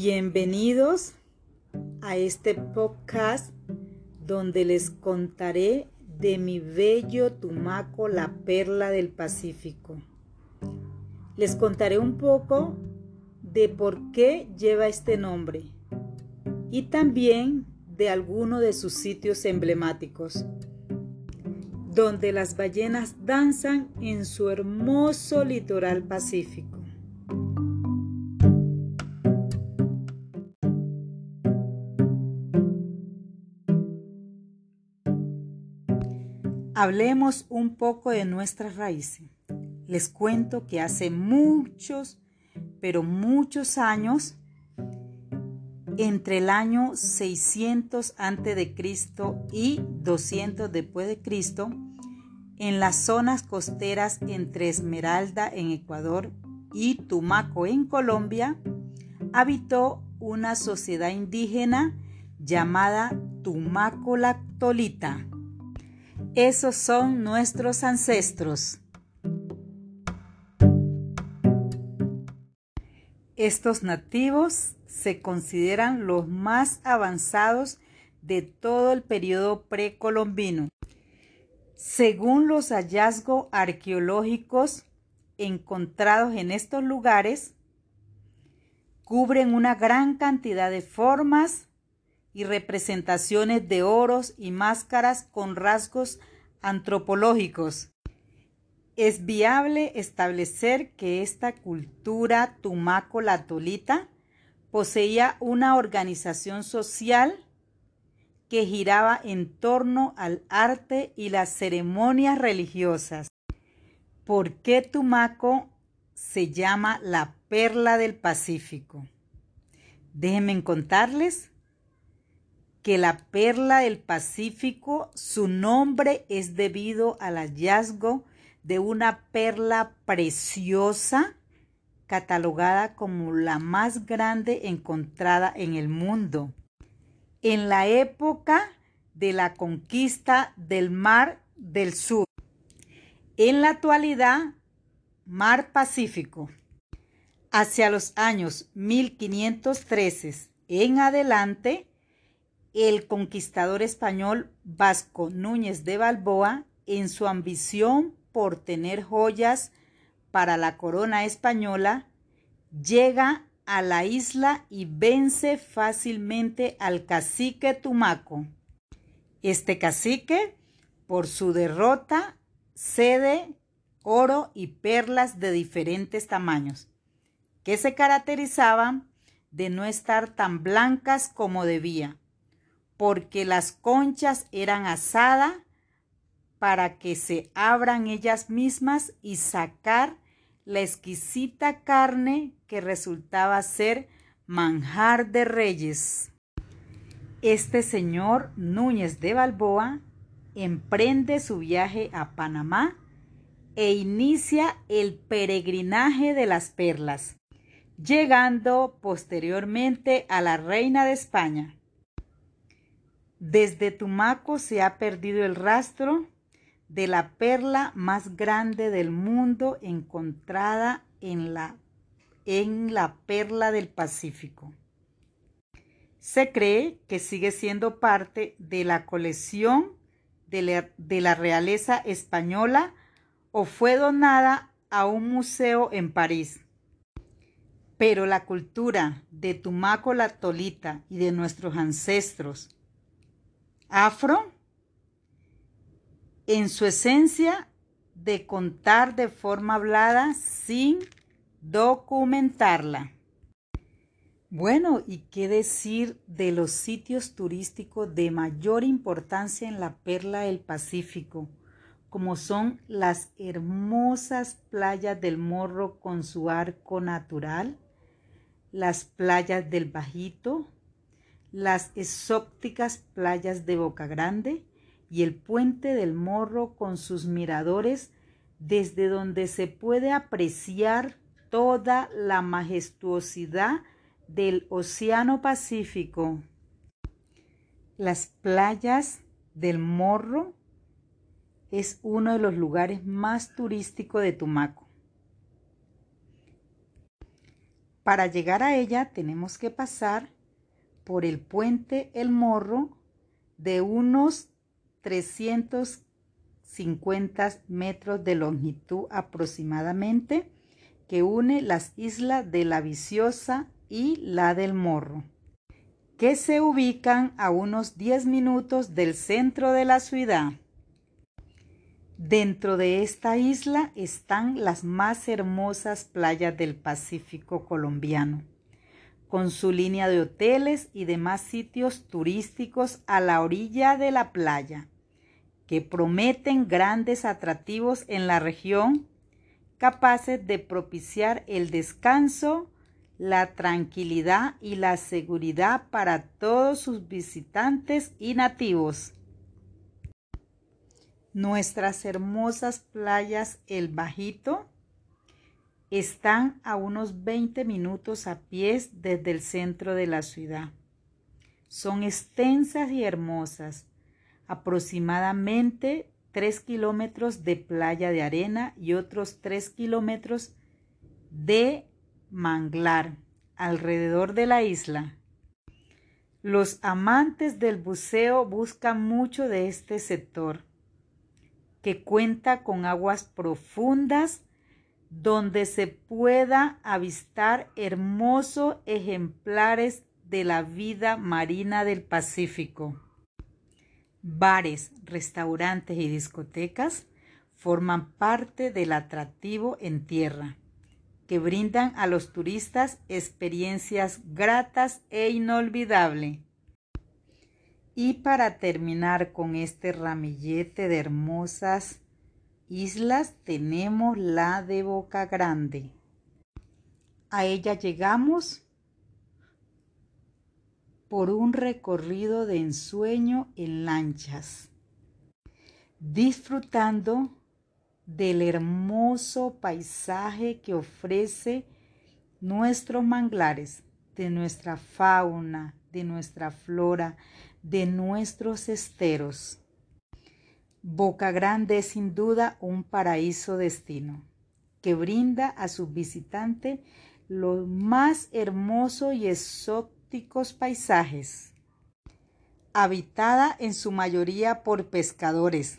Bienvenidos a este podcast donde les contaré de mi bello Tumaco, la perla del Pacífico. Les contaré un poco de por qué lleva este nombre y también de algunos de sus sitios emblemáticos, donde las ballenas danzan en su hermoso litoral pacífico. Hablemos un poco de nuestras raíces. Les cuento que hace muchos, pero muchos años, entre el año 600 a.C. y 200 después de Cristo, en las zonas costeras entre Esmeralda en Ecuador y Tumaco en Colombia, habitó una sociedad indígena llamada Tumaco Lactolita esos son nuestros ancestros. Estos nativos se consideran los más avanzados de todo el periodo precolombino. Según los hallazgos arqueológicos encontrados en estos lugares, cubren una gran cantidad de formas, y representaciones de oros y máscaras con rasgos antropológicos. Es viable establecer que esta cultura tumaco-latolita poseía una organización social que giraba en torno al arte y las ceremonias religiosas. ¿Por qué Tumaco se llama la perla del Pacífico? Déjenme contarles que la perla del Pacífico, su nombre es debido al hallazgo de una perla preciosa catalogada como la más grande encontrada en el mundo. En la época de la conquista del Mar del Sur. En la actualidad, Mar Pacífico. Hacia los años 1513 en adelante, el conquistador español Vasco Núñez de Balboa, en su ambición por tener joyas para la corona española, llega a la isla y vence fácilmente al cacique Tumaco. Este cacique, por su derrota, cede oro y perlas de diferentes tamaños, que se caracterizaban de no estar tan blancas como debía porque las conchas eran asadas para que se abran ellas mismas y sacar la exquisita carne que resultaba ser manjar de reyes. Este señor Núñez de Balboa emprende su viaje a Panamá e inicia el peregrinaje de las perlas, llegando posteriormente a la reina de España. Desde Tumaco se ha perdido el rastro de la perla más grande del mundo encontrada en la, en la perla del Pacífico. Se cree que sigue siendo parte de la colección de la, de la realeza española o fue donada a un museo en París. Pero la cultura de Tumaco la Tolita y de nuestros ancestros afro en su esencia de contar de forma hablada sin documentarla. Bueno, ¿y qué decir de los sitios turísticos de mayor importancia en la perla del Pacífico, como son las hermosas playas del Morro con su arco natural, las playas del Bajito, las exóticas playas de Boca Grande y el puente del Morro con sus miradores desde donde se puede apreciar toda la majestuosidad del Océano Pacífico. Las playas del Morro es uno de los lugares más turísticos de Tumaco. Para llegar a ella tenemos que pasar por el puente El Morro de unos 350 metros de longitud aproximadamente que une las islas de la Viciosa y la del Morro, que se ubican a unos 10 minutos del centro de la ciudad. Dentro de esta isla están las más hermosas playas del Pacífico colombiano, con su línea de hoteles y demás sitios turísticos a la orilla de la playa, que prometen grandes atractivos en la región, capaces de propiciar el descanso, la tranquilidad y la seguridad para todos sus visitantes y nativos. Nuestras hermosas playas El Bajito están a unos 20 minutos a pies desde el centro de la ciudad. Son extensas y hermosas, aproximadamente 3 kilómetros de playa de arena y otros 3 kilómetros de manglar alrededor de la isla. Los amantes del buceo buscan mucho de este sector que cuenta con aguas profundas donde se pueda avistar hermosos ejemplares de la vida marina del Pacífico. Bares, restaurantes y discotecas forman parte del atractivo en tierra, que brindan a los turistas experiencias gratas e inolvidables. Y para terminar con este ramillete de hermosas islas, tenemos la de Boca Grande. A ella llegamos por un recorrido de ensueño en lanchas, disfrutando del hermoso paisaje que ofrece nuestros manglares, de nuestra fauna, de nuestra flora, de nuestros esteros. Boca Grande es sin duda un paraíso destino que brinda a su visitante los más hermosos y exóticos paisajes, habitada en su mayoría por pescadores,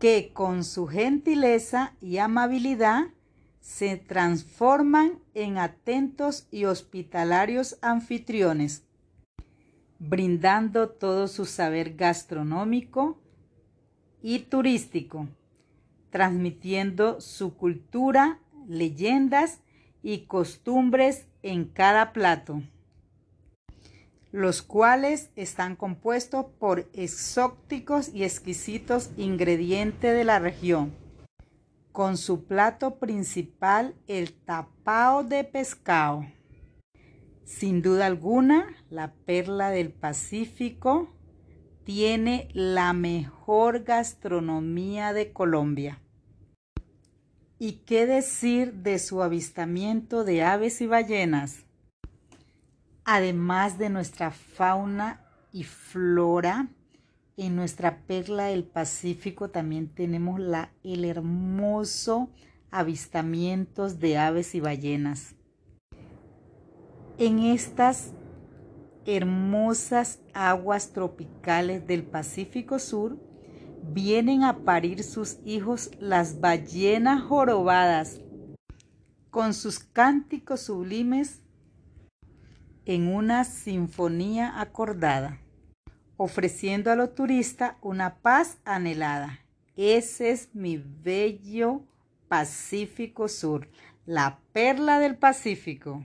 que con su gentileza y amabilidad se transforman en atentos y hospitalarios anfitriones brindando todo su saber gastronómico y turístico, transmitiendo su cultura, leyendas y costumbres en cada plato, los cuales están compuestos por exóticos y exquisitos ingredientes de la región, con su plato principal el tapao de pescado. Sin duda alguna, la perla del Pacífico tiene la mejor gastronomía de Colombia. ¿Y qué decir de su avistamiento de aves y ballenas? Además de nuestra fauna y flora, en nuestra perla del Pacífico también tenemos la, el hermoso avistamientos de aves y ballenas en estas hermosas aguas tropicales del Pacífico Sur vienen a parir sus hijos las ballenas jorobadas, con sus cánticos sublimes en una sinfonía acordada, ofreciendo a los turistas una paz anhelada. Ese es mi bello Pacífico Sur, la perla del Pacífico.